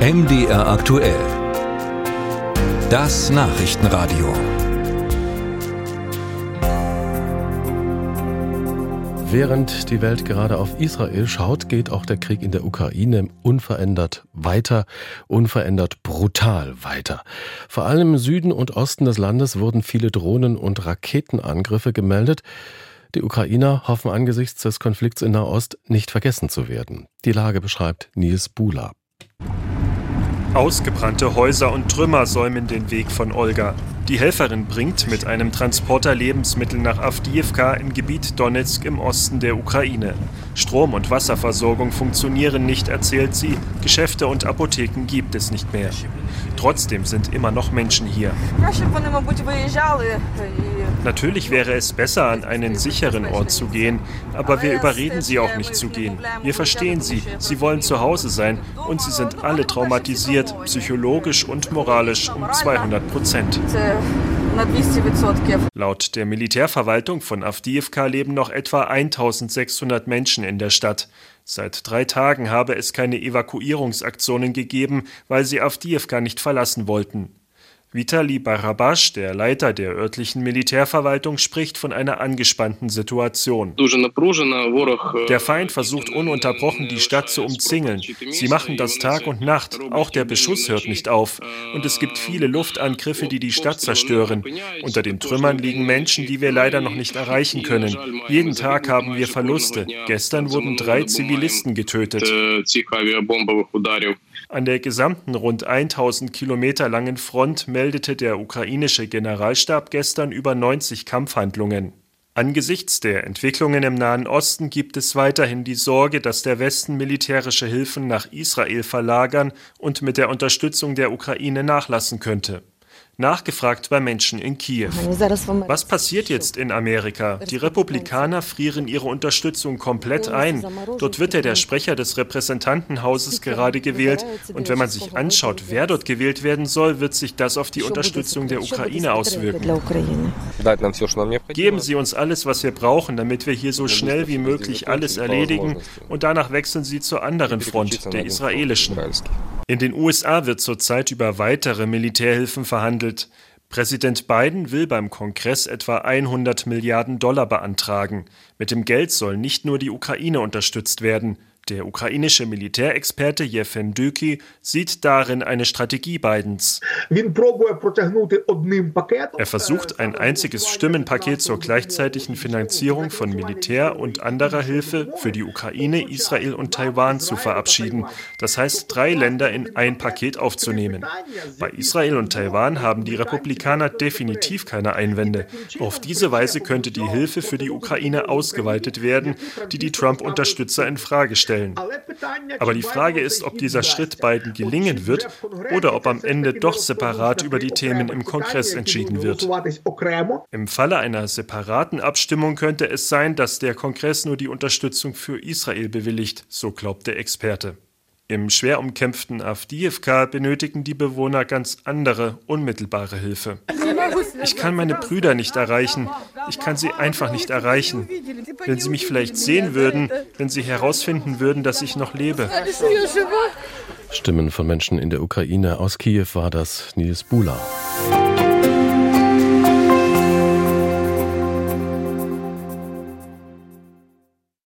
MDR aktuell. Das Nachrichtenradio. Während die Welt gerade auf Israel schaut, geht auch der Krieg in der Ukraine unverändert weiter, unverändert brutal weiter. Vor allem im Süden und Osten des Landes wurden viele Drohnen- und Raketenangriffe gemeldet. Die Ukrainer hoffen angesichts des Konflikts in Nahost nicht vergessen zu werden. Die Lage beschreibt Nils Bula. Ausgebrannte Häuser und Trümmer säumen den Weg von Olga. Die Helferin bringt mit einem Transporter Lebensmittel nach Avdiivka im Gebiet Donetsk im Osten der Ukraine. Strom- und Wasserversorgung funktionieren nicht, erzählt sie. Geschäfte und Apotheken gibt es nicht mehr. Trotzdem sind immer noch Menschen hier. Natürlich wäre es besser, an einen sicheren Ort zu gehen, aber wir überreden sie auch nicht zu gehen. Wir verstehen sie, sie wollen zu Hause sein und sie sind alle traumatisiert, psychologisch und moralisch um 200 Prozent. Laut der Militärverwaltung von Avdiivka leben noch etwa 1600 Menschen in der Stadt. Seit drei Tagen habe es keine Evakuierungsaktionen gegeben, weil sie Avdiivka nicht verlassen wollten. Vitali Barabasch, der Leiter der örtlichen Militärverwaltung, spricht von einer angespannten Situation. Der Feind versucht ununterbrochen, die Stadt zu umzingeln. Sie machen das Tag und Nacht. Auch der Beschuss hört nicht auf. Und es gibt viele Luftangriffe, die die Stadt zerstören. Unter den Trümmern liegen Menschen, die wir leider noch nicht erreichen können. Jeden Tag haben wir Verluste. Gestern wurden drei Zivilisten getötet. An der gesamten rund 1000 Kilometer langen Front meldete der ukrainische Generalstab gestern über 90 Kampfhandlungen. Angesichts der Entwicklungen im Nahen Osten gibt es weiterhin die Sorge, dass der Westen militärische Hilfen nach Israel verlagern und mit der Unterstützung der Ukraine nachlassen könnte. Nachgefragt bei Menschen in Kiew. Was passiert jetzt in Amerika? Die Republikaner frieren ihre Unterstützung komplett ein. Dort wird ja der Sprecher des Repräsentantenhauses gerade gewählt. Und wenn man sich anschaut, wer dort gewählt werden soll, wird sich das auf die Unterstützung der Ukraine auswirken. Geben Sie uns alles, was wir brauchen, damit wir hier so schnell wie möglich alles erledigen. Und danach wechseln Sie zur anderen Front, der israelischen. In den USA wird zurzeit über weitere Militärhilfen verhandelt. Präsident Biden will beim Kongress etwa 100 Milliarden Dollar beantragen. Mit dem Geld soll nicht nur die Ukraine unterstützt werden. Der ukrainische Militärexperte Jefen Düki sieht darin eine Strategie Bidens. Er versucht, ein einziges Stimmenpaket zur gleichzeitigen Finanzierung von Militär und anderer Hilfe für die Ukraine, Israel und Taiwan zu verabschieden. Das heißt, drei Länder in ein Paket aufzunehmen. Bei Israel und Taiwan haben die Republikaner definitiv keine Einwände. Auf diese Weise könnte die Hilfe für die Ukraine ausgeweitet werden, die die Trump-Unterstützer in Frage stellen stellen. Aber die Frage ist, ob dieser Schritt beiden gelingen wird oder ob am Ende doch separat über die Themen im Kongress entschieden wird. Im Falle einer separaten Abstimmung könnte es sein, dass der Kongress nur die Unterstützung für Israel bewilligt, so glaubt der Experte. Im schwer umkämpften Avdiivka benötigen die Bewohner ganz andere, unmittelbare Hilfe. Ich kann meine Brüder nicht erreichen. Ich kann sie einfach nicht erreichen. Wenn sie mich vielleicht sehen würden, wenn sie herausfinden würden, dass ich noch lebe. Stimmen von Menschen in der Ukraine. Aus Kiew war das Nils Bula.